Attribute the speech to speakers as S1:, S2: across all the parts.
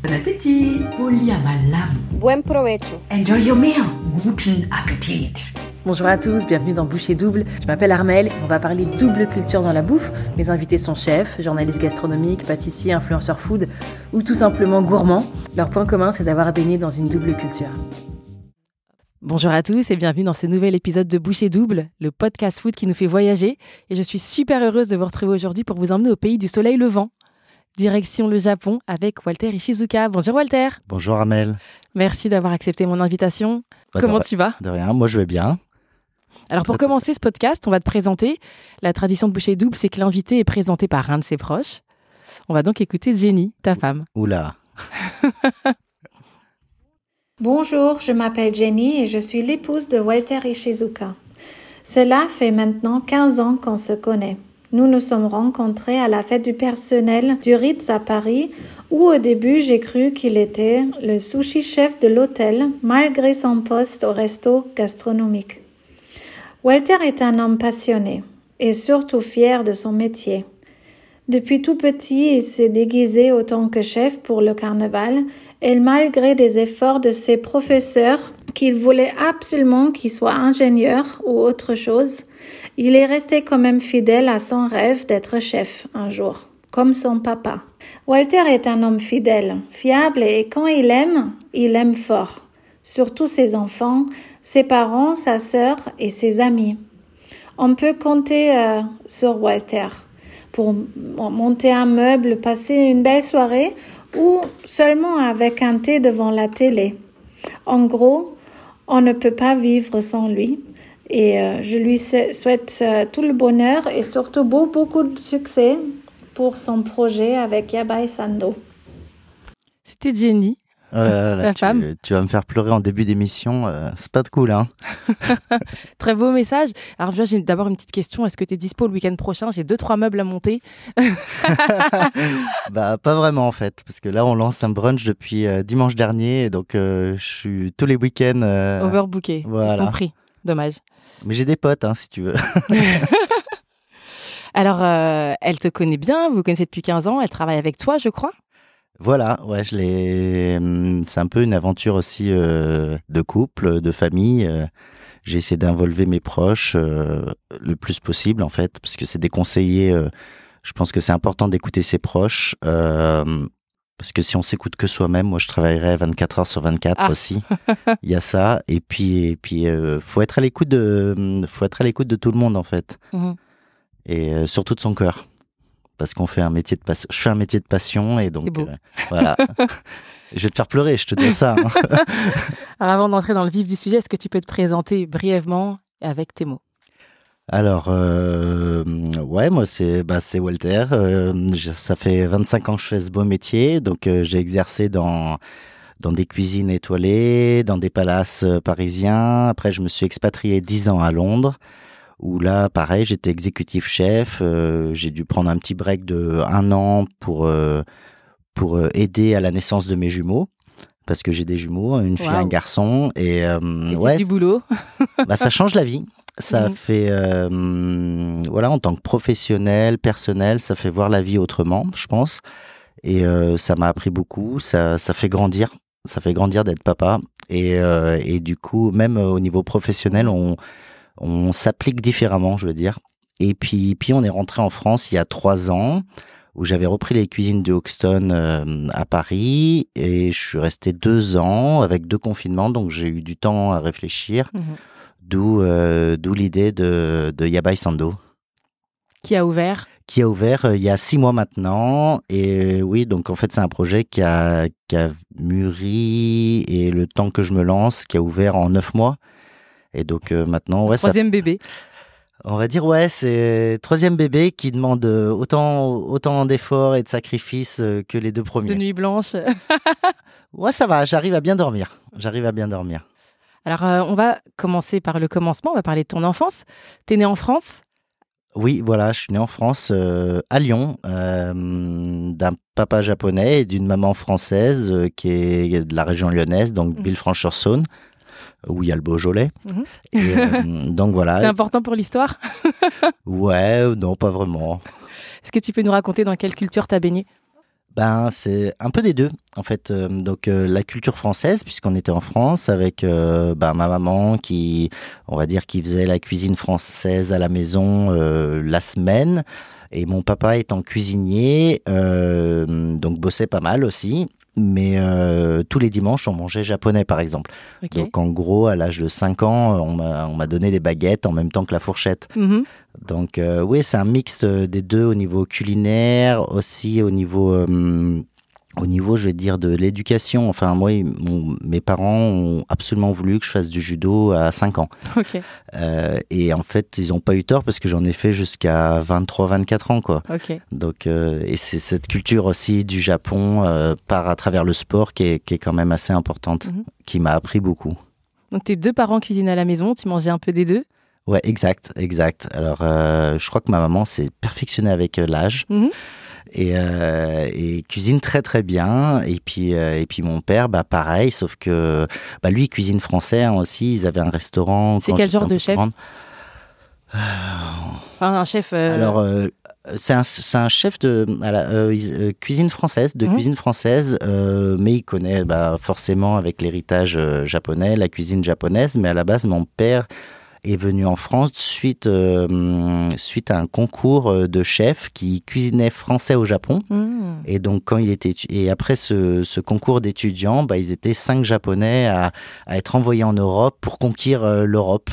S1: Bon appétit.
S2: Buen provecho
S1: Enjoy your meal Guten Appetit
S3: Bonjour à tous, bienvenue dans Boucher Double. Je m'appelle Armel, on va parler double culture dans la bouffe. Mes invités sont chefs, journalistes gastronomiques, pâtissiers, influenceurs food ou tout simplement gourmands. Leur point commun, c'est d'avoir baigné dans une double culture. Bonjour à tous et bienvenue dans ce nouvel épisode de Boucher Double, le podcast food qui nous fait voyager. Et je suis super heureuse de vous retrouver aujourd'hui pour vous emmener au pays du soleil levant. Direction le Japon avec Walter Ishizuka. Bonjour Walter.
S4: Bonjour Amel.
S3: Merci d'avoir accepté mon invitation.
S4: Bah,
S3: Comment tu vas?
S4: De rien, moi je vais bien.
S3: Alors pour commencer ce podcast, on va te présenter. La tradition de Boucher Double, c'est que l'invité est présenté par un de ses proches. On va donc écouter Jenny, ta femme.
S4: Oula.
S5: Bonjour, je m'appelle Jenny et je suis l'épouse de Walter Ishizuka. Cela fait maintenant 15 ans qu'on se connaît. Nous nous sommes rencontrés à la fête du personnel du Ritz à Paris, où au début j'ai cru qu'il était le sushi chef de l'hôtel, malgré son poste au resto gastronomique. Walter est un homme passionné et surtout fier de son métier. Depuis tout petit, il s'est déguisé autant que chef pour le carnaval et malgré des efforts de ses professeurs qu'il voulait absolument qu'il soit ingénieur ou autre chose, il est resté quand même fidèle à son rêve d'être chef un jour, comme son papa. Walter est un homme fidèle, fiable et quand il aime, il aime fort. Surtout ses enfants, ses parents, sa sœur et ses amis. On peut compter euh, sur Walter pour monter un meuble, passer une belle soirée ou seulement avec un thé devant la télé. En gros, on ne peut pas vivre sans lui et euh, je lui souhaite euh, tout le bonheur et surtout beau- beaucoup de succès pour son projet avec Yabai Sando.
S3: C'était Jenny.
S4: Oh là là là,
S3: Ta
S4: tu,
S3: femme
S4: tu vas me faire pleurer en début d'émission, euh, c'est pas de cool hein.
S3: Très beau message. Alors, déjà, j'ai d'abord une petite question. Est-ce que tu es dispo le week-end prochain? J'ai deux, trois meubles à monter.
S4: bah pas vraiment en fait, parce que là on lance un brunch depuis euh, dimanche dernier, et donc euh, je suis tous les week-ends. euh,
S3: Overbooké.
S4: voilà.
S3: Ils sont pris. Dommage.
S4: Mais j'ai des potes hein, si tu veux.
S3: Alors, euh, elle te connaît bien. Vous vous connaissez depuis 15 ans. Elle travaille avec toi, je crois?
S4: voilà, ouais, je l'ai. hum, C'est un peu une aventure aussi euh, de couple, de famille. euh, J'ai essayé d'involver mes proches euh, le plus possible en fait, parce que c'est des conseillers. euh, je pense que c'est important d'écouter ses proches. Parce que si on s'écoute que soi-même, moi je travaillerais 24 heures sur 24
S3: Ah.
S4: aussi. Il y a ça. Et puis, et puis, euh, faut être à l'écoute de, hum, faut être à l'écoute de tout le monde en fait,
S3: Mhm.
S4: et euh, surtout de son cœur, parce qu'on fait un métier de passion. Je fais un métier de passion et donc euh, voilà. je vais te faire pleurer, je te dis ça. hein.
S3: Alors, avant d'entrer dans le vif du sujet, est-ce que tu peux te présenter brièvement avec tes mots?
S4: Alors, euh, ouais, moi, c'est bah, Walter. Euh, ça fait 25 ans que je fais ce beau métier. Donc, euh, j'ai exercé dans, dans des cuisines étoilées, dans des palaces parisiens. Après, je me suis expatrié 10 ans à Londres, où là, pareil, j'étais exécutif chef. J'ai dû prendre un petit break de un an pour, pour aider à la naissance de mes jumeaux. Parce que j'ai des jumeaux, une fille et un garçon. Et, euh,
S3: Et
S4: ouais,
S3: C'est du boulot.
S4: bah, ça change la vie. Ça
S3: Mhm.
S4: fait, euh, voilà, en tant que professionnel, personnel, ça fait voir la vie autrement, je pense. Et euh, ça m'a appris beaucoup. Ça, ça fait grandir. Ça fait grandir d'être papa. Et, euh, et du coup, même au niveau professionnel, on, on s'applique différemment, je veux dire. Et puis, puis on est rentré en France il y a trois ans, où j'avais repris les cuisines de Hoxton euh, à Paris, et je suis resté deux ans avec deux confinements, donc j'ai eu du temps à réfléchir.
S3: Mhm.
S4: D'où euh, d'où l'idée de, de Yabai Sando,
S3: Qui a ouvert
S4: qui a ouvert euh, il y a six mois maintenant. Et euh, oui, donc en fait, c'est un projet qui a, qui a mûri et le temps que je me lance, qui a ouvert en neuf mois. Et donc euh, maintenant, ouais, ça,
S3: Troisième bébé.
S4: on va dire, ouais, c'est troisième bébé qui demande autant, autant d'efforts et de sacrifices que les deux
S3: De
S4: premiers.
S3: nuit blanche.
S4: Ouais, ça va, j'arrive à bien dormir. J'arrive à bien dormir.
S3: Alors, euh, on va commencer par le commencement. On va parler de ton enfance. T'es né en France?
S4: Oui, voilà, je suis né en France, euh, à Lyon, euh, d'un papa japonais et d'une maman française qui est de la région lyonnaise, donc
S3: Mhm.
S4: Villefranche-sur-Saône, où il y a le Beaujolais. Et, euh, donc
S3: C'est
S4: voilà.
S3: important pour l'histoire?
S4: Ouais, non, pas vraiment.
S3: Est-ce que tu peux nous raconter dans quelle culture t'as baigné?
S4: Ben, c'est un peu des deux, en fait. Euh, donc, euh, la culture française, puisqu'on était en France, avec euh, ben, ma maman qui, on va dire, qui faisait la cuisine française à la maison la semaine. Et mon papa étant cuisinier, donc bossait pas mal aussi. Mais tous les dimanches, on mangeait japonais, par exemple. Donc, en gros, à l'âge de 5 ans, on m'a donné des baguettes en même temps que la fourchette. Mm-hmm. Donc euh, oui, c'est un mix euh, des deux au niveau culinaire, aussi au niveau euh, au niveau, je vais dire, de l'éducation, enfin, moi, mes parents ont absolument voulu que je fasse du judo à 5 ans. et en fait, ils n'ont pas eu tort parce que j'en ai fait jusqu'à 23, 24 ans, quoi. Donc, et c'est cette culture aussi du Japon, par à travers le sport, qui est, qui est quand même assez importante, mhm. qui m'a appris beaucoup.
S3: Donc, tes deux parents cuisinent à la maison, tu mangeais un peu des deux?
S4: Ouais, exact, exact. Alors, euh, je crois que ma maman s'est perfectionnée avec euh, l'âge. Mhm. Et, euh, et, cuisine très très bien et puis et puis mon père bah pareil sauf que bah lui cuisine français hein, aussi ils avaient un restaurant
S3: c'est quel genre de chef? Enfin, un chef
S4: alors c'est un, un, chef de à la, cuisine française, de mhm. cuisine française, mais il connaît bah, forcément avec l'héritage japonais, la cuisine japonaise. Mais à la base, mon père est venu en France suite, euh, suite à un concours euh, de chefs qui cuisinait français au Japon. Mmh. Et donc, quand il était, et après ce, ce concours d'étudiants, bah, ils étaient cinq Japonais à, à, être envoyés en Europe pour conquérir euh, l'Europe.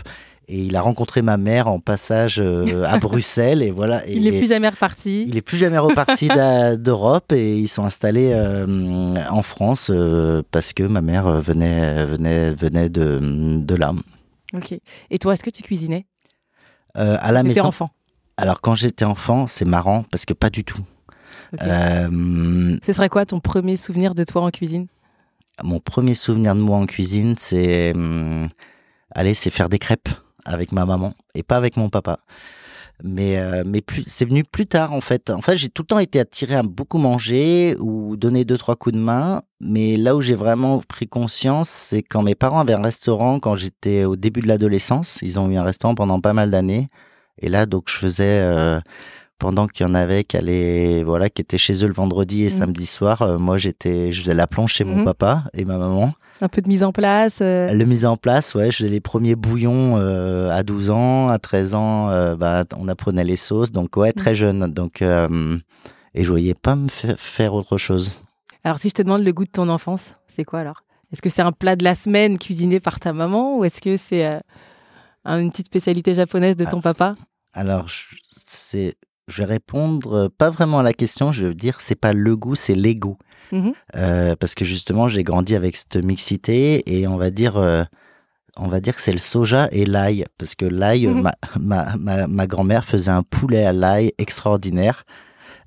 S4: Et il a rencontré ma mère en passage à Bruxelles et voilà.
S3: il n'est plus jamais reparti.
S4: Il est plus jamais reparti d'Europe et ils sont installés en France parce que ma mère venait venait venait de de là.
S3: Ok. Et toi, est-ce que tu cuisinais?
S4: Euh, À la maison.
S3: enfant?
S4: Alors, quand j'étais enfant, c'est marrant parce que pas du tout.
S3: Euh, Ce serait quoi ton premier souvenir de toi en cuisine?
S4: Mon premier souvenir de moi en cuisine, c'est. Hum, allez, c'est faire des crêpes avec ma maman et pas avec mon papa mais euh, mais c'est venu plus tard en fait. En fait, j'ai tout le temps été attiré à beaucoup manger ou donner deux trois coups de main, mais là où j'ai vraiment pris conscience, c'est quand mes parents avaient un restaurant quand j'étais au début de l'adolescence. Ils ont eu un restaurant pendant pas mal d'années, et là donc je faisais euh, pendant qu'il y en avait qui allaient, voilà, qui étaient chez eux le vendredi et mmh. samedi soir, euh, moi j'étais, je faisais la plonge chez mon mmh. papa et ma maman.
S3: Un peu de mise en place.
S4: Euh... Le mise en place, ouais. Je faisais les premiers bouillons euh, à 12 ans, à 13 ans, bah, on apprenait les sauces, donc ouais, très mmh. jeune. Donc, et je voyais pas me faire autre chose.
S3: Alors, si je te demande le goût de ton enfance, c'est quoi alors? Est-ce que c'est un plat de la semaine cuisiné par ta maman ou est-ce que c'est une petite spécialité japonaise de ton ah, papa?
S4: Alors, c'est je vais répondre euh, pas vraiment à la question, je veux dire c'est pas le goût, c'est l'ego. Mmh euh, parce que justement, j'ai grandi avec cette mixité et on va dire, euh, on va dire que c'est le soja et l'ail, parce que l'ail, mmh ma, ma, ma, grand-mère faisait un poulet à l'ail extraordinaire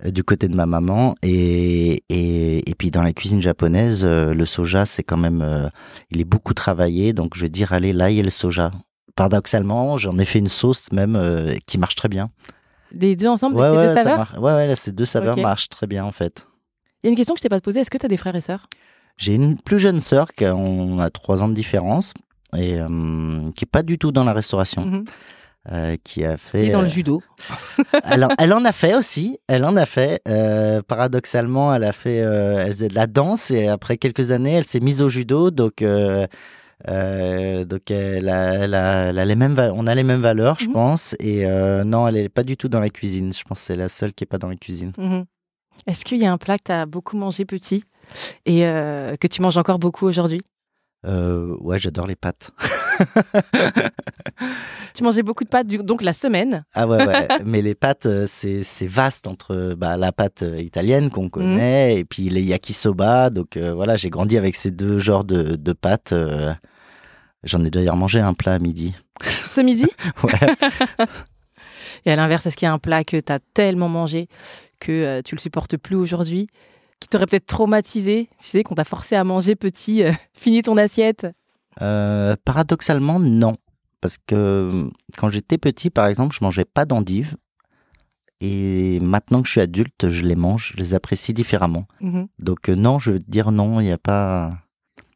S4: du côté de ma maman et, et, et puis dans la cuisine japonaise, le soja c'est quand même, il est beaucoup travaillé, donc je vais dire allez l'ail et le soja. Paradoxalement, j'en ai fait une sauce même qui marche très bien.
S3: Les deux ensemble, les deux saveurs
S4: Ouais, ouais, là, ces deux saveurs marchent très bien en fait.
S3: Il y a une question que je t'ai pas posée. Est-ce que tu as des frères et sœurs?
S4: J'ai une plus jeune sœur qui a, trois ans de différence et euh, qui est pas du tout dans la restauration. Mhm. Euh, qui a fait.
S3: Et dans le euh, judo.
S4: elle, en, elle, en, a fait aussi. Elle en a fait. paradoxalement, elle a fait. elle faisait de la danse et après quelques années, elle s'est mise au judo. Donc, euh, donc elle a, les mêmes, on a les mêmes valeurs, je mhm. pense. Et euh, non, elle est pas du tout dans la cuisine. Je pense que c'est la seule qui est pas dans la cuisine.
S3: Mhm. Est-ce qu'il y a un plat que tu as beaucoup mangé petit et euh, que tu manges encore beaucoup aujourd'hui?
S4: Ouais, j'adore les pâtes.
S3: tu mangeais beaucoup de pâtes, donc la semaine.
S4: Ah ouais, ouais. mais les pâtes, c'est, vaste entre bah, la pâte italienne qu'on mhm. connaît et puis les yakisoba. Donc voilà, j'ai grandi avec ces deux genres de, de pâtes. J'en ai d'ailleurs mangé un plat à midi.
S3: Ce midi?
S4: Ouais.
S3: Et à l'inverse, est-ce qu'il y a un plat que tu as tellement mangé que euh, tu le supportes plus aujourd'hui Qui t'aurait peut-être traumatisé? Tu sais, qu'on t'a forcé à manger petit, euh, fini ton assiette?
S4: Euh, Paradoxalement, non. Parce que quand j'étais petit, par exemple, je mangeais pas d'endives. Et maintenant que je suis adulte, je les mange, je les apprécie différemment. Mmh Donc non, je veux dire non, il n'y a pas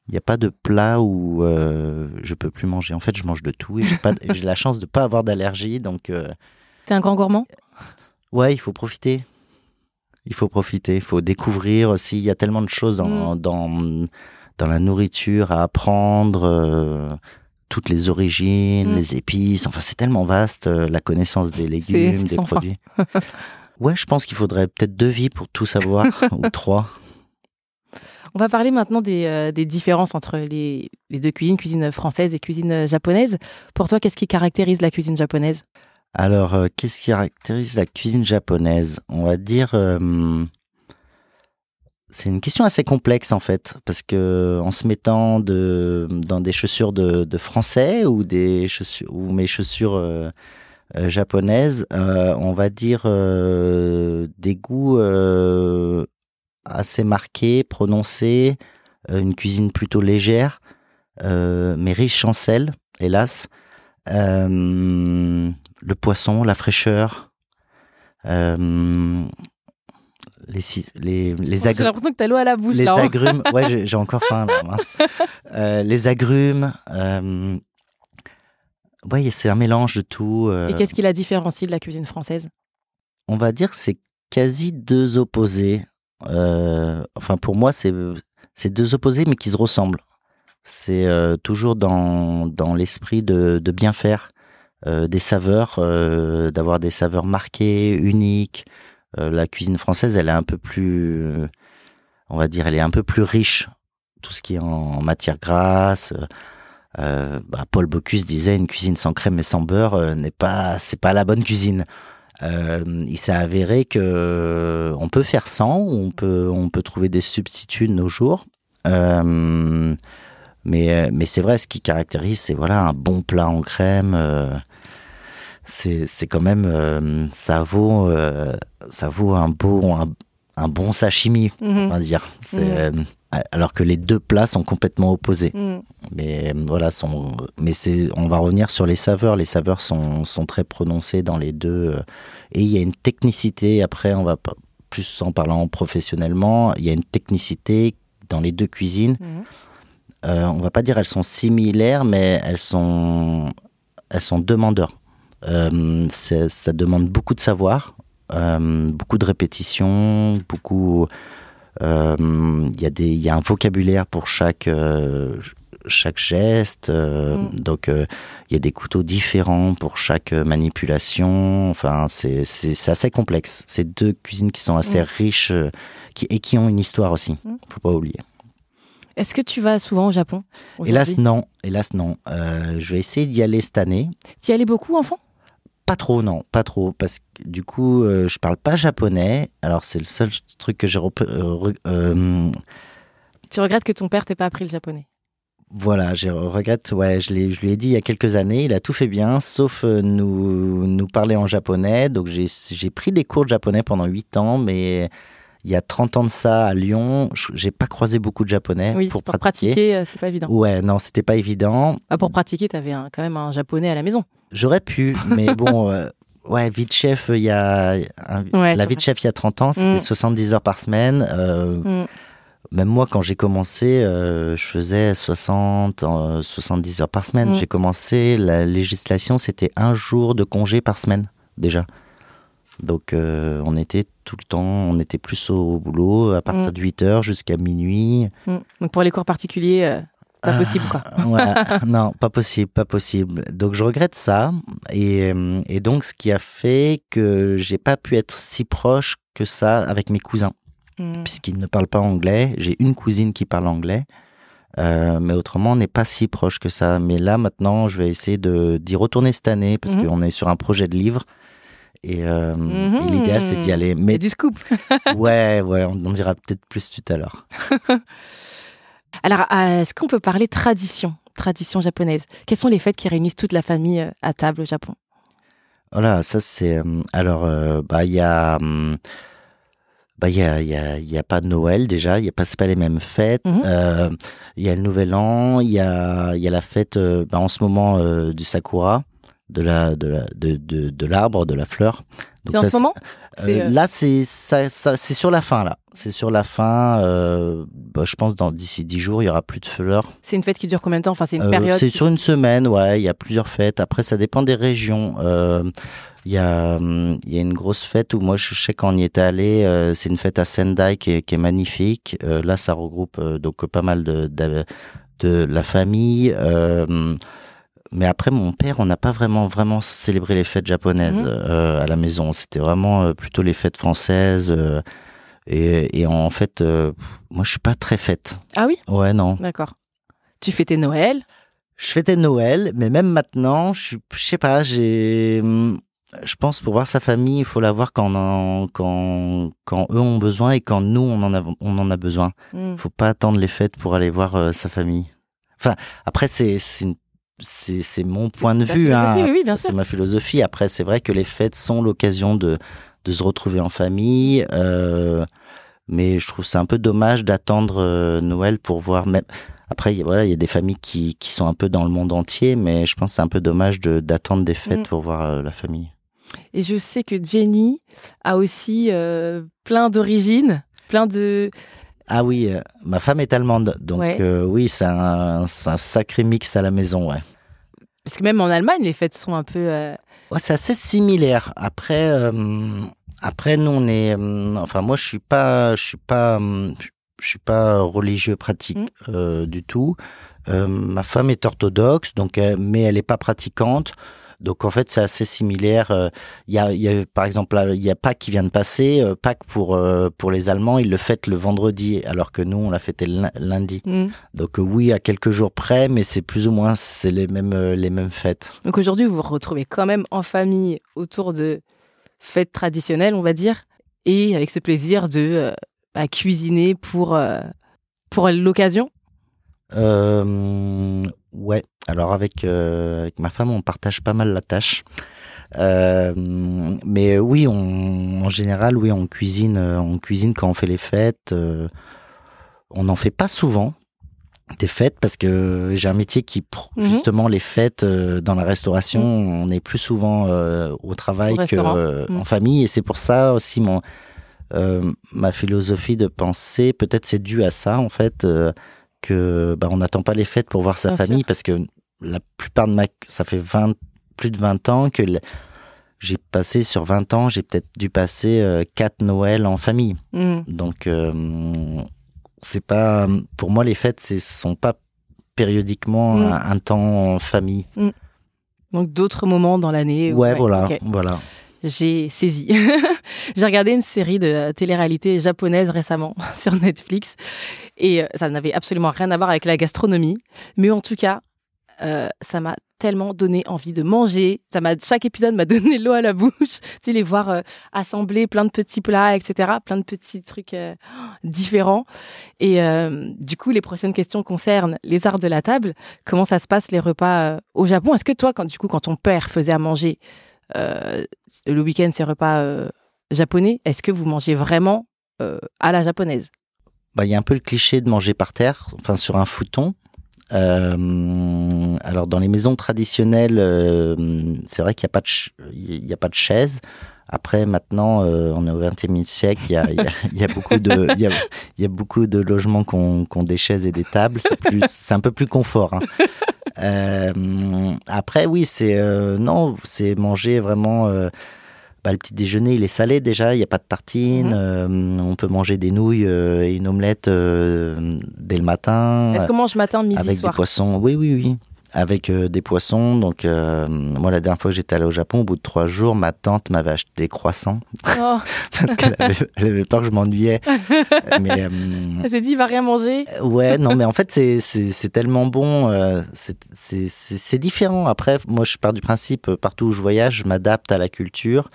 S4: il n'y a pas de plat où euh, je peux plus manger. En fait, je mange de tout et j'ai la chance de ne pas avoir d'allergie. Donc,
S3: euh, T'es un grand gourmand?
S4: Ouais, il faut profiter. Il faut profiter, il faut découvrir aussi. Il y a tellement de choses dans, dans, dans la nourriture à apprendre, euh, toutes les origines,
S3: Mm.
S4: les épices. Enfin, c'est tellement vaste, euh, la connaissance des légumes, des produits. ouais, je pense qu'il faudrait peut-être deux vies pour tout savoir, ou trois.
S3: On va parler maintenant des, euh, des différences entre les, les deux cuisines, cuisine française et cuisine japonaise. Pour toi, qu'est-ce qui caractérise la cuisine japonaise?
S4: Alors, qu'est-ce qui caractérise la cuisine japonaise? On va dire. C'est une question assez complexe en fait, parce que en se mettant dans des chaussures de, français ou des chaussures ou mes chaussures euh, euh, japonaises, euh, on va dire des goûts assez marqués, prononcés, une cuisine plutôt légère, mais riche en sel, hélas. Le poisson, la fraîcheur, les, les, les,
S3: J'ai
S4: agru-
S3: l'impression que t'as l'eau à la bouche
S4: les
S3: là. hein.
S4: agrumes. Ouais, j'ai j'ai encore faim, là, mince. Euh, les agrumes. Euh, ouais, c'est un mélange de tout. euh,
S3: Et qu'est-ce qui la différencie de la cuisine française?
S4: On va dire que c'est quasi deux opposés. Enfin, pour moi, c'est c'est deux opposés, mais qui se ressemblent. C'est toujours dans, dans l'esprit de, de bien faire, des saveurs, d'avoir des saveurs marquées, uniques. Euh, la cuisine française, elle est un peu plus, euh, on va dire, elle est un peu plus riche. Tout ce qui est en, matière grasse. euh, bah, Paul Bocuse disait une cuisine sans crème et sans beurre euh, n'est pas, c'est pas la bonne cuisine. Il s'est avéré que on peut faire sans, on peut, on peut trouver des substituts de nos jours. Mais mais c'est vrai, ce qui caractérise, c'est voilà un bon plat en crème. C'est c'est quand même euh, ça vaut euh, ça vaut un beau un, un bon sashimi, on
S3: Mhm.
S4: va dire.
S3: Mhm.
S4: euh, alors que les deux plats sont complètement opposés.
S3: Mhm.
S4: Mais voilà, sont, mais c'est, on va revenir sur les saveurs. Les saveurs sont, sont très prononcées dans les deux. Et il y a une technicité, après, on va plus en parlant professionnellement, il y a une technicité dans les deux cuisines. Euh, on va pas dire elles sont similaires, mais elles sont, elles sont demandeurs. Euh, ça demande beaucoup de savoir, euh, beaucoup de répétitions, beaucoup. euh, Il y a y un vocabulaire pour chaque chaque geste. euh,
S3: Mm.
S4: Donc euh, il y a des couteaux différents pour chaque manipulation. Enfin, c'est assez complexe. C'est deux cuisines qui sont assez
S3: Mm.
S4: riches euh, qui, et qui ont une histoire aussi.
S3: Mm.
S4: Faut pas oublier.
S3: Est-ce que tu vas souvent au Japon
S4: Hélas non, hélas non. Je vais essayer d'y aller cette année.
S3: Tu y allais beaucoup, enfant?
S4: Pas trop, non, pas trop, parce que du coup, euh, je parle pas japonais. Alors c'est le seul truc que j'ai. euh, euh,
S3: Tu regrettes que ton père t'ait pas appris le japonais
S4: voilà, je regrette. Ouais, je, lui ai dit il y a quelques années, il a tout fait bien, sauf nous nous parler en japonais. Donc j'ai pris des cours de japonais pendant 8 ans, mais il y a 30 ans de ça à Lyon, j'ai pas croisé beaucoup de japonais
S3: Oui,
S4: pour,
S3: pour,
S4: pratiquer.
S3: pratiquer, c'était pas évident.
S4: Ouais, non, c'était pas évident.
S3: Ah, pour pratiquer, t'avais un, quand même un japonais à la maison.
S4: J'aurais pu, mais bon, euh, ouais, vie de chef, il y a. un-
S3: Ouais,
S4: la vie de chef, il y a 30 ans, c'était
S3: Mm.
S4: 70 heures par semaine. euh,
S3: Mm.
S4: Même moi, quand j'ai commencé, euh, je faisais 60, euh, 70 heures par semaine.
S3: Mm.
S4: J'ai commencé, la législation, c'était un jour de congé par semaine, déjà. Donc, on était tout le temps, on était plus au boulot, à partir
S3: Mm.
S4: de 8 heures jusqu'à minuit.
S3: Donc pour les cours particuliers, pas
S4: Ah,
S3: possible quoi.
S4: ouais, non, pas possible, pas possible. Donc je regrette ça. Et, euh, et donc ce qui a fait que j'ai pas pu être si proche que ça avec mes cousins,
S3: Mm.
S4: puisqu'ils ne parlent pas anglais. J'ai une cousine qui parle anglais. Euh, mais autrement, on n'est pas si proche que ça. Mais là, maintenant, je vais essayer d'y retourner cette année parce
S3: Mhm.
S4: qu'on est sur un projet de livre. Et, euh,
S3: Mhm.
S4: et l'idéal, c'est d'y aller. Mais
S3: du scoop.
S4: ouais, ouais, on en dira peut-être plus tout à l'heure.
S3: Alors, euh, est-ce qu'on peut parler tradition, tradition japonaise? Quelles sont les fêtes qui réunissent toute la famille euh, à table au Japon?
S4: Voilà, ça c'est. euh, alors, euh, bah, il y a. hum, Bah, il y a, y, a, il y a pas de Noël déjà, il y a pas, pas les mêmes fêtes.
S3: Mhm.
S4: Euh, Il y a le Nouvel An, il y a, y a la fête bah, en ce moment euh, du Sakura. de la de la de de, de l'arbre, de la fleur.
S3: C'est en ce moment
S4: euh,
S3: euh,
S4: Là, c'est ça, ça- c'est sur la fin là. C'est sur la fin. euh, bah, je pense dans d'ici dix jours, il y aura plus de fleurs.
S3: C'est une fête qui dure combien de temps? Enfin, c'est une
S4: Euh,
S3: période.
S4: c'est
S3: qui-
S4: sur une semaine, ouais. Il y a plusieurs fêtes. Après, ça dépend des régions. Il y a, hum, il y a une grosse fête où moi je sais quand on y était allé, c'est une fête à Sendai qui est, qui est magnifique. Là, ça regroupe donc pas mal de, de, de la famille. Mais après, mon père, on n'a pas vraiment vraiment célébré les fêtes japonaises
S3: Mhm.
S4: euh, à la maison. C'était vraiment euh, plutôt les fêtes françaises. euh, et, et en fait, moi, je suis pas très fête.
S3: Ah oui?
S4: Ouais, non.
S3: D'accord. Tu fêtais Noël?
S4: Je fêtais Noël, mais même maintenant, je je sais pas, j'ai, hum, je pense pour voir sa famille, il faut la voir quand, en- quand, quand eux ont besoin et quand nous on en a, on en a besoin.
S3: Hmm.
S4: Faut pas attendre les fêtes pour aller voir sa famille. Enfin, après c'est, c'est, une- c'est, mon point de vue, hein.
S3: oui, oui,
S4: c'est ma philosophie. Après, c'est vrai que les fêtes sont l'occasion de, de se retrouver en famille. euh, mais je trouve c'est un peu dommage d'attendre euh, Noël pour voir même. Après, il y a- voilà, il y a des familles qui, qui sont un peu dans le monde entier, mais je pense que c'est un peu dommage de, d'attendre des fêtes
S3: Mm.
S4: pour voir euh, la famille.
S3: Et je sais que Jenny a aussi plein d'origines, plein de.
S4: Ah oui, euh, ma femme est allemande, donc
S3: Ouais.
S4: euh, oui, c'est un, sacré mix à la maison, ouais.
S3: Parce que même en Allemagne, les fêtes sont un peu. euh,
S4: Ouais, c'est assez similaire. Après, euh, après nous on est, enfin moi je suis pas, je suis pas, je suis pas religieux pratique
S3: Mm.
S4: du tout. Ma femme est orthodoxe, donc mais elle est pas pratiquante. Donc en fait c'est assez similaire. Euh, Il y, a, il y a par exemple il y a Pâques qui vient de passer. Euh, Pâques pour euh, pour les Allemands ils le fêtent le vendredi, alors que nous on l'a fêté lundi.
S3: hmm.
S4: Donc oui à quelques jours près, mais c'est plus ou moins c'est les mêmes les mêmes fêtes.
S3: Donc aujourd'hui, vous vous retrouvez quand même en famille autour de fêtes traditionnelles, on va dire, et avec ce plaisir de euh, bah, cuisiner pour, euh, pour l'occasion?
S4: Euh, ouais. Alors avec euh, avec ma femme, on partage pas mal la tâche. Euh, mais oui, on, en général, oui, on cuisine, euh, on cuisine quand on fait les fêtes. euh, on n'en fait pas souvent des fêtes parce que j'ai un métier qui
S3: Mhm.
S4: justement les fêtes euh, dans la restauration, on est plus souvent au travail
S3: Au
S4: que
S3: restaurant.
S4: euh,
S3: Mhm.
S4: en famille et c'est pour ça aussi mon ma philosophie de pensée peut-être c'est dû à ça en fait que bah, on n'attend pas les fêtes pour voir sa
S3: Bien
S4: famille parce que la plupart de ma ça fait 20 plus de 20 ans que j'ai passé sur 20 ans, j'ai peut-être dû passer euh, quatre Noëls en famille.
S3: Hmm.
S4: Donc euh, c'est pas pour moi les fêtes ce sont pas périodiquement
S3: Mm.
S4: un, un temps en famille.
S3: Donc d'autres moments dans l'année.
S4: Ouais, voilà, voilà.
S3: J'ai saisi. J'ai regardé une série de euh, télé-réalité japonaise récemment sur Netflix et euh, ça n'avait absolument rien à voir avec la gastronomie, mais en tout cas, euh, ça m'a tellement donné envie de manger. Ça m'a chaque épisode m'a donné l'eau à la bouche. tu sais les voir euh, assembler plein de petits plats, etc. Plein de petits trucs différents. Et du coup, les prochaines questions concernent les arts de la table. Comment ça se passe les repas au Japon? Est-ce que toi, quand du coup, quand ton père faisait à manger le week-end, ces repas euh, japonais, est-ce que vous mangez vraiment euh, à la japonaise?
S4: Bah, il y a un peu le cliché de manger par terre, enfin sur un futon. Euh, alors dans les maisons traditionnelles, euh, c'est vrai qu'il n'y a pas de il a pas de chaise. Après maintenant, euh, on est au XXe siècle, il y a, beaucoup de y a, beaucoup de logements qui ont, qui ont des chaises et des tables. C'est c'est un peu plus confort. hein. Euh, après oui, c'est euh, non, c'est manger vraiment. euh, bah, le petit déjeuner, il est salé déjà, il n'y a pas de tartine.
S3: Mhm.
S4: euh, on peut manger des nouilles euh, et une omelette euh, dès le matin.
S3: Est-ce qu'on mange matin, midi,
S4: avec
S3: soir?
S4: des poissons. Oui, oui, oui. Avec euh, des poissons. Donc, euh, moi, la dernière fois que j'étais allé au Japon, au bout de trois jours, ma tante m'avait acheté des croissants
S3: Oh,
S4: parce qu'elle avait, peur que je m'ennuyais. mais euh,
S3: Elle s'est dit, il va rien manger.
S4: ouais, non, mais en fait, c'est tellement bon. euh, c'est différent. Après, moi, je pars du principe, euh, partout où je voyage, je m'adapte à la culture.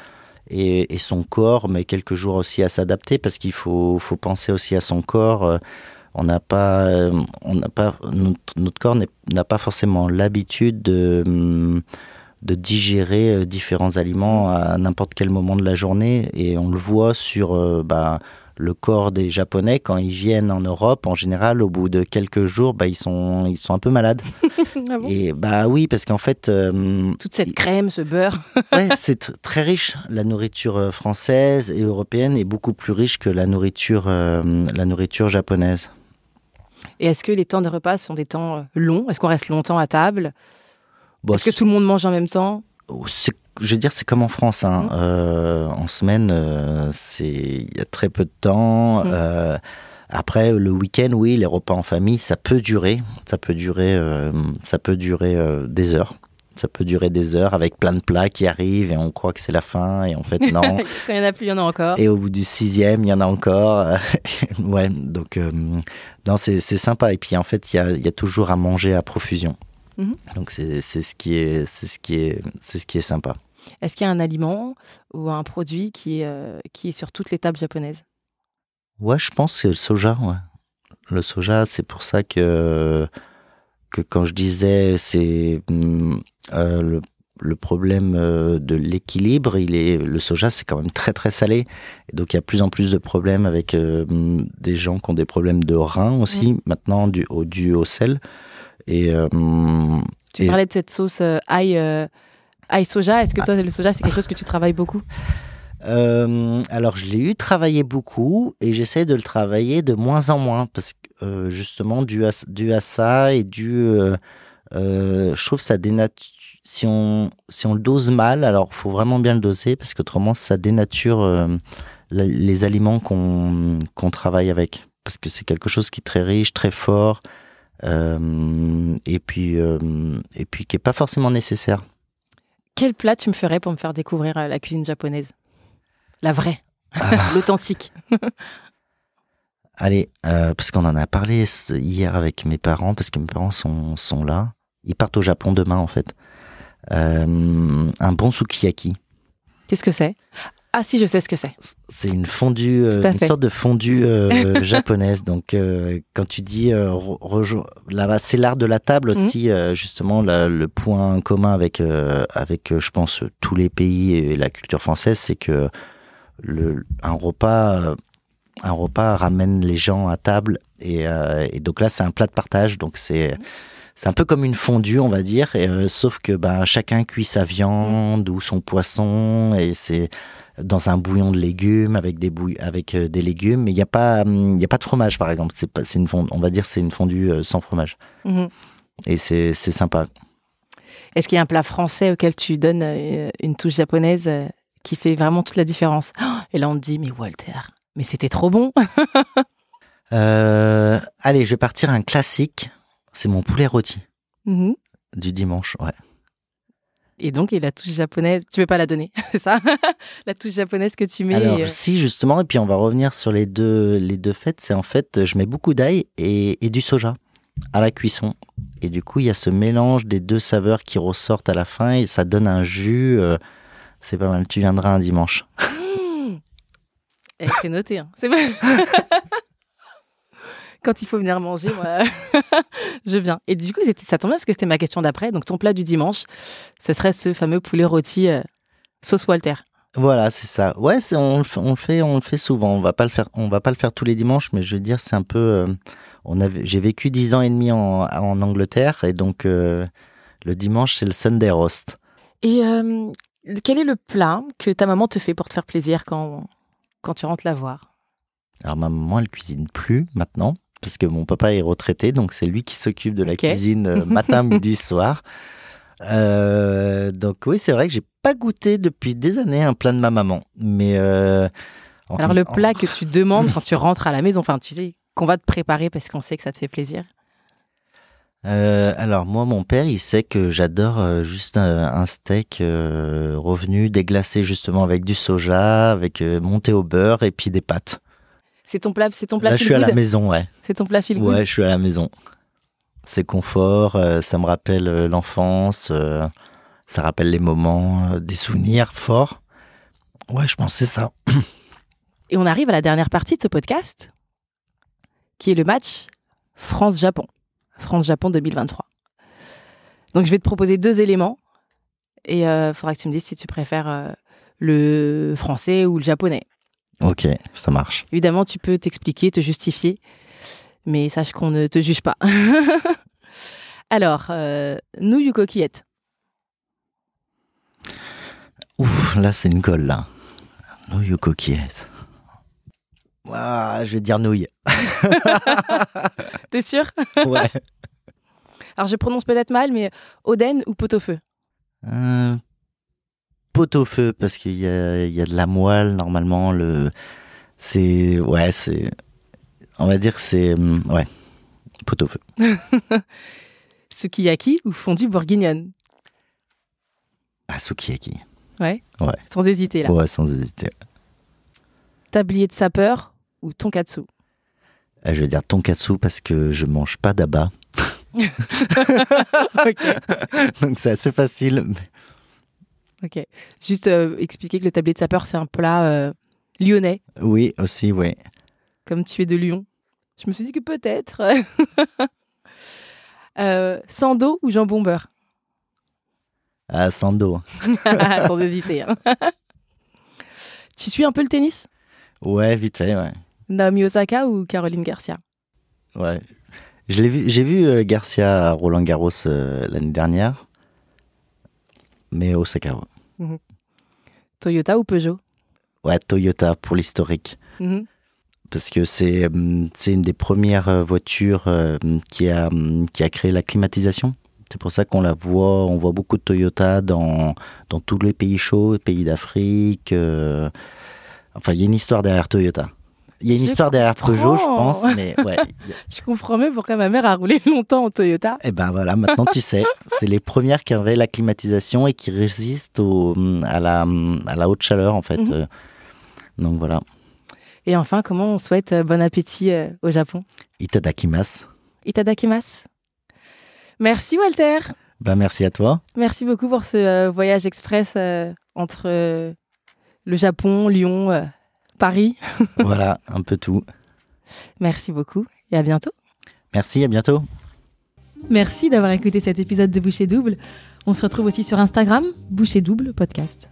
S4: Et, et son corps met quelques jours aussi à s'adapter parce qu'il faut, faut penser aussi à son corps. On n'a pas, euh, on n'a pas, notre, notre corps n'a pas forcément l'habitude de, hum, de digérer euh, différents aliments à n'importe quel moment de la journée. Et on le voit sur euh, bah, le corps des Japonais quand ils viennent en Europe, en général, au bout de quelques jours, bah, ils sont ils sont un peu malades.
S3: Ah bon?
S4: Et bah oui, parce qu'en fait, euh,
S3: Toute cette crème, ce beurre.
S4: ouais, c'est tr- très riche. La nourriture française et européenne est beaucoup plus riche que la nourriture euh, la nourriture japonaise.
S3: Et est-ce que les temps de repas sont des temps euh, longs? Est-ce qu'on reste longtemps à table?
S4: Bon,
S3: Est-ce que tout le monde mange en même temps?
S4: C'est- je veux dire, c'est comme en France. hein.
S3: Mhm.
S4: Euh, en semaine, euh, c'est il y a très peu de temps. Euh, après, le week-end, oui, les repas en famille, ça peut durer. Ça peut durer, ça peut durer des heures. Ça peut durer des heures avec plein de plats qui arrivent et on croit que c'est la fin et en fait non.
S3: Quand il n'y en a plus, il y en a encore.
S4: Et au bout du sixième, il y en a encore. ouais, donc euh, non, c'est c'est sympa. Et puis en fait, il y a, y a toujours à manger à profusion.
S3: Mhm.
S4: Donc c'est c'est ce qui est c'est ce qui est c'est ce qui est sympa.
S3: Est-ce qu'il y a un aliment ou un produit qui est, euh, qui est sur toutes les tables japonaises?
S4: Ouais, je pense que c'est le soja. Ouais. Le soja, c'est pour ça que que quand je disais c'est hum, euh, le le problème euh, de l'équilibre, il est le soja, c'est quand même très très salé. Et donc il y a plus en plus de problèmes avec euh, des gens qui ont des problèmes de reins aussi maintenant dû au dû au sel. Et euh,
S3: Tu
S4: Et-
S3: parlais de cette sauce ail, ail soja. Est-ce que toi, le soja, c'est quelque chose que tu travailles beaucoup?
S4: Euh, alors, je l'ai eu travaillé beaucoup et j'essaie de le travailler de moins en moins parce que euh, justement, dû à, dû à ça et dû. euh, je trouve ça dénature. Si on, si on le dose mal, alors faut vraiment bien le doser parce qu'autrement, ça dénature euh, les aliments qu'on qu'on travaille avec. Parce que c'est quelque chose qui est très riche, très fort euh, et, puis, euh, et puis qui n'est pas forcément nécessaire.
S3: Quel plat tu me ferais pour me faire découvrir la cuisine japonaise? La vraie, l'authentique.
S4: Allez, parce qu'on en a parlé hier avec mes parents, parce que mes parents sont, sont là. Ils partent au Japon demain, en fait. Euh, un bon sukiyaki.
S3: Qu'est-ce que c'est? Ah si, je sais ce que c'est.
S4: C'est une fondue, euh, une sorte de fondue euh, japonaise. Donc, euh, quand tu dis là-bas, c'est l'art de la table
S3: Mhm.
S4: aussi, justement, la- le point commun avec, avec, je pense, tous les pays et la culture française, c'est que le, un repas, un repas ramène les gens à table et, et donc là, c'est un plat de partage. Donc c'est c'est un peu comme une fondue, on va dire, et, euh, sauf que ben, chacun cuit sa viande ou son poisson, et c'est dans un bouillon de légumes avec des bouilles, avec euh, des légumes, mais il n'y a pas hum, il a pas de fromage par exemple. C'est pas c'est une fondue, on va dire c'est une fondue euh, sans fromage,
S3: Mhm.
S4: et c'est c'est sympa.
S3: Est-ce qu'il y a un plat français auquel tu donnes une touche japonaise qui fait vraiment toute la différence? Oh, Et là, on te dit, mais Walter, mais c'était trop bon.
S4: Euh, allez, je vais partir un classique. C'est mon poulet rôti
S3: Mhm.
S4: du dimanche. Ouais.
S3: Et donc, et la touche japonaise, tu veux pas la donner, c'est ça? La touche japonaise que tu mets.
S4: Alors
S3: euh,
S4: si justement, et puis on va revenir sur les deux les deux fêtes, c'est en fait je mets beaucoup d'ail et, et du soja à la cuisson. Et du coup, il y a ce mélange des deux saveurs qui ressortent à la fin et ça donne un jus. euh, c'est pas mal. Tu viendras un dimanche.
S3: eh, c'est noté, hein. c'est bon. Quand il faut venir manger, moi, je viens. Et du coup, ça tombe bien parce que c'était ma question d'après. Donc, ton plat du dimanche, ce serait ce fameux poulet rôti euh, sauce Walter.
S4: Voilà, c'est ça. Ouais, on, le fait- on le fait, on le fait souvent. On va pas le faire, on va pas le faire tous les dimanches, mais je veux dire, c'est un peu. euh, on avait, j'ai vécu dix ans et demi en, en Angleterre et donc euh, le dimanche c'est le Sunday roast.
S3: Et euh, quel est le plat que ta maman te fait pour te faire plaisir quand, quand tu rentres la voir?
S4: Alors ma maman elle cuisine plus maintenant parce que mon papa est retraité, donc c'est lui qui s'occupe de la cuisine euh, matin, midi, soir. Euh, donc oui, c'est vrai que j'ai pas goûté depuis des années un plat de ma maman, mais euh, en-
S3: Alors, le
S4: en-
S3: plat que tu demandes quand tu rentres à la maison, enfin, tu sais, qu'on va te préparer parce qu'on sait que ça te fait plaisir.
S4: Euh, alors moi, mon père, il sait que j'adore juste un, un steak revenu déglacé justement avec du soja, avec monté au beurre et puis des pâtes.
S3: C'est ton plat, c'est ton plat
S4: Là, je suis à la maison, ouais.
S3: C'est ton plat feel good
S4: Ouais, je suis à la maison. C'est confort, euh, ça me rappelle euh, l'enfance, euh, ça rappelle les moments, euh, des souvenirs forts. Ouais, je pense c'est ça.
S3: Et on arrive à la dernière partie de ce podcast, qui est le match France-Japon. France-Japon 2023. Donc je vais te proposer deux éléments et il faudra que tu me dises si tu préfères le français ou le japonais.
S4: Ok, ça marche.
S3: Évidemment, tu peux t'expliquer, te justifier, mais sache qu'on ne te juge pas. Alors, euh, nouilles ou coquillettes
S4: Ouf, là c'est une colle là. Nouilles ou coquillettes Ah, Je vais dire nouilles.
S3: T'es sûr?
S4: Ouais.
S3: Alors, je prononce peut-être mal, mais Oden ou pot-au-feu?
S4: Euh, pot au feu parce qu'il y y a de la moelle normalement. Le, c'est ouais, c'est, on va dire que c'est hum, ouais, pot au feu.
S3: Sukiyaki ou fondue bourguignonne
S4: Ah, sukiyaki.
S3: Ouais
S4: Ouais.
S3: Sans hésiter, là.
S4: Ouais, sans hésiter.
S3: Tablier de sapeur ou tonkatsu?
S4: Ah, je vais dire tonkatsu parce que je mange pas d'abat, donc c'est assez facile.
S3: Ok. Juste euh, expliquer que le tablier de sapeur, c'est un plat euh, lyonnais,
S4: Oui, aussi, oui.
S3: comme tu es de Lyon. Je me suis dit que peut-être. euh, sando ou jambon beurre?
S4: Ah, sando.
S3: Sans hésiter. hein. tu suis un peu le tennis?
S4: Ouais, vite fait, ouais.
S3: Naomi Osaka ou Caroline Garcia?
S4: Ouais. Vu, j'ai vu euh, Garcia à Roland Garros euh, l'année dernière, mais Osaka. Ouais.
S3: Toyota ou Peugeot?
S4: Ouais, Toyota pour l'historique.
S3: Mhm.
S4: Parce que c'est hum, c'est une des premières euh, voitures euh, qui, a, hum, qui a créé la climatisation. C'est pour ça qu'on la voit, on voit beaucoup de Toyota dans, dans tous les pays chauds, pays d'Afrique. euh, Enfin, il y a une histoire derrière Toyota. Il y a une
S3: Je
S4: histoire derrière Peugeot, je pense, mais ouais.
S3: Je comprends même pourquoi ma mère a roulé longtemps en Toyota.
S4: Et ben voilà, maintenant tu sais, c'est les premières qui avaient la climatisation et qui résistent au, à, la, à la haute chaleur en fait.
S3: Mhm.
S4: Euh, Donc voilà,
S3: Et enfin, comment on souhaite euh, bon appétit euh, au Japon?
S4: Itadakimasu.
S3: Itadakimasu. Merci Walter.
S4: Ben merci à toi.
S3: Merci beaucoup pour ce voyage express entre le Japon, Lyon, Paris.
S4: voilà, un peu tout.
S3: Merci beaucoup et à bientôt.
S4: Merci, à bientôt.
S3: Merci d'avoir écouté cet épisode de Boucher Double. On se retrouve aussi sur Instagram, Boucher Double Podcast.